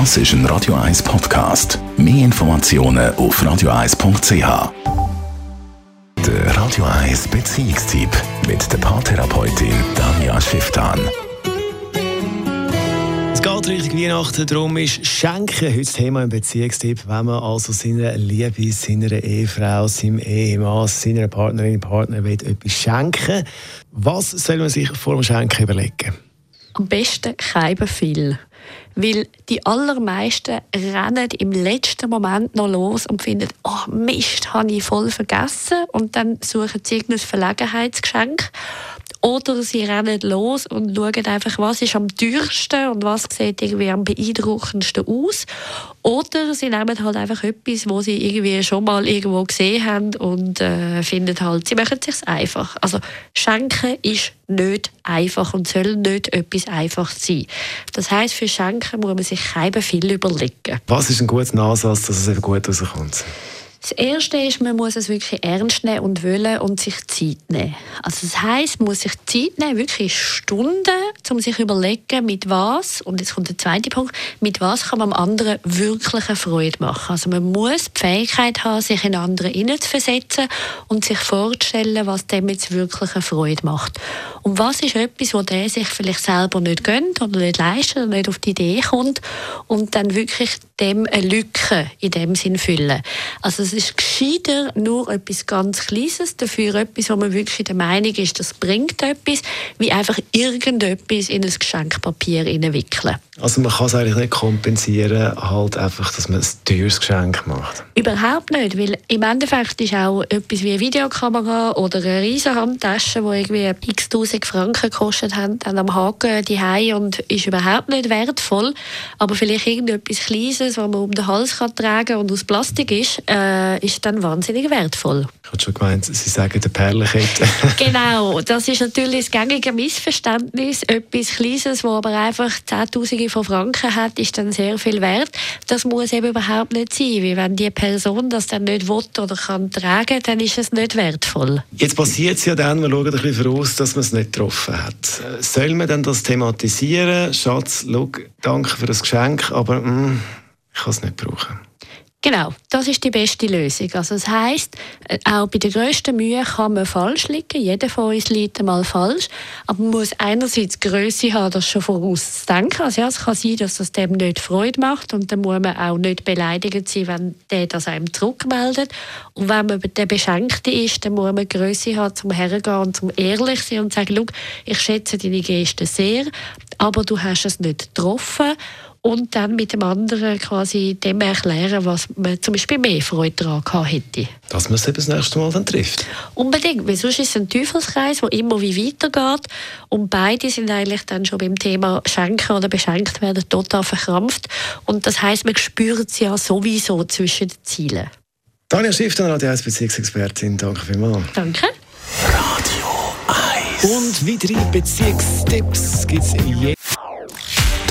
Das ist ein Radio 1 Podcast. Mehr Informationen auf radio1.ch. Der Radio 1 Beziehungstyp mit der Paartherapeutin Danja Schifftan. Es geht Richtung Weihnachten, darum ist Schenken heute das Thema im Beziehungstipp. Wenn man also seiner Liebe, seiner Ehefrau, seinem Ehemann, seiner Partnerin, Partner will etwas schenken, was soll man sich vor dem Schenken überlegen? Am besten kein viel. Weil die allermeisten rennen im letzten Moment noch los und finden, oh Mist, habe ich voll vergessen. Und dann suchen sie irgendein Verlegenheitsgeschenk. Oder sie rennen los und schauen einfach, was ist am teuersten und was sieht irgendwie am beeindruckendsten aus. Oder sie nehmen halt einfach etwas, wo sie irgendwie schon mal irgendwo gesehen haben und äh, finden halt, sie machen es sich einfach. Also Schenken ist nicht einfach und soll nicht etwas einfach sein. Das heißt, für Schenken muss man sich kein viel überlegen. Was ist ein guter Ansatz, dass es eben gut rauskommt? Das Erste ist, man muss es wirklich ernst nehmen und wollen und sich Zeit nehmen. Also das heißt, man muss sich Zeit nehmen, wirklich Stunden, um sich überlegen, mit was, und jetzt kommt der zweite Punkt, mit was kann man anderen wirklich eine Freude machen. Also man muss die Fähigkeit haben, sich in andere hineinzuversetzen und sich vorzustellen, was dem jetzt wirklich eine Freude macht. Und was ist etwas, wo der sich vielleicht selber nicht gönnt oder nicht leistet oder nicht auf die Idee kommt und dann wirklich dem eine Lücke in dem Sinn füllen. Also ist gescheiter nur etwas ganz Kleines, dafür etwas, wo man wirklich der Meinung ist, das bringt etwas, wie einfach irgendetwas in ein Geschenkpapier wickeln. Also man kann es eigentlich nicht kompensieren, halt einfach, dass man ein teures Geschenk macht? Überhaupt nicht, weil im Endeffekt ist auch etwas wie eine Videokamera oder eine riesige Handtasche, die irgendwie x tausend Franken gekostet haben, dann am Haken die und ist überhaupt nicht wertvoll, aber vielleicht irgendetwas Kleines, das man um den Hals kann tragen und aus Plastik ist, äh, ist dann wahnsinnig wertvoll. Ich habe schon gemeint, Sie sagen der Perlenkette. genau, das ist natürlich das gängige Missverständnis. Etwas Kleines, das aber einfach Zehntausende von Franken hat, ist dann sehr viel wert. Das muss eben überhaupt nicht sein, weil wenn die Person das dann nicht will oder kann tragen, dann ist es nicht wertvoll. Jetzt passiert es ja dann, wir schauen ein bisschen voraus, dass man es nicht getroffen hat. Soll man dann das thematisieren? Schatz, schau, danke für das Geschenk, aber mh, mm, ich kann es nicht brauchen. Genau, das ist die beste Lösung. Also das heißt, äh, auch bei der grössten Mühe kann man falsch liegen. Jeder von uns liegt einmal falsch. Aber man muss einerseits Größe haben, das schon vorauszudenken. Also ja, es kann sein, dass das dem nicht Freude macht und dann muss man auch nicht beleidigt sein, wenn der das einem zurückmeldet. Und wenn man der Beschenkte ist, dann muss man Größe haben, zum hergehen und zum ehrlich sein und sagen, ich schätze deine Geste sehr, aber du hast es nicht getroffen und dann mit dem anderen quasi dem erklären, was man zum Beispiel mehr Freude daran hätte. Dass man es eben das nächste Mal dann trifft. Unbedingt, weil sonst ist es ein Teufelskreis, der immer wie weitergeht und beide sind eigentlich dann schon beim Thema Schenken oder beschenkt werden total verkrampft und das heißt, man spürt es ja sowieso zwischen den Zielen. Tanja Schiff, dann Radio 1 Beziehungsexpertin, danke vielmals. Danke. Radio 1 Und weitere Beziehungstipps gibt es jeden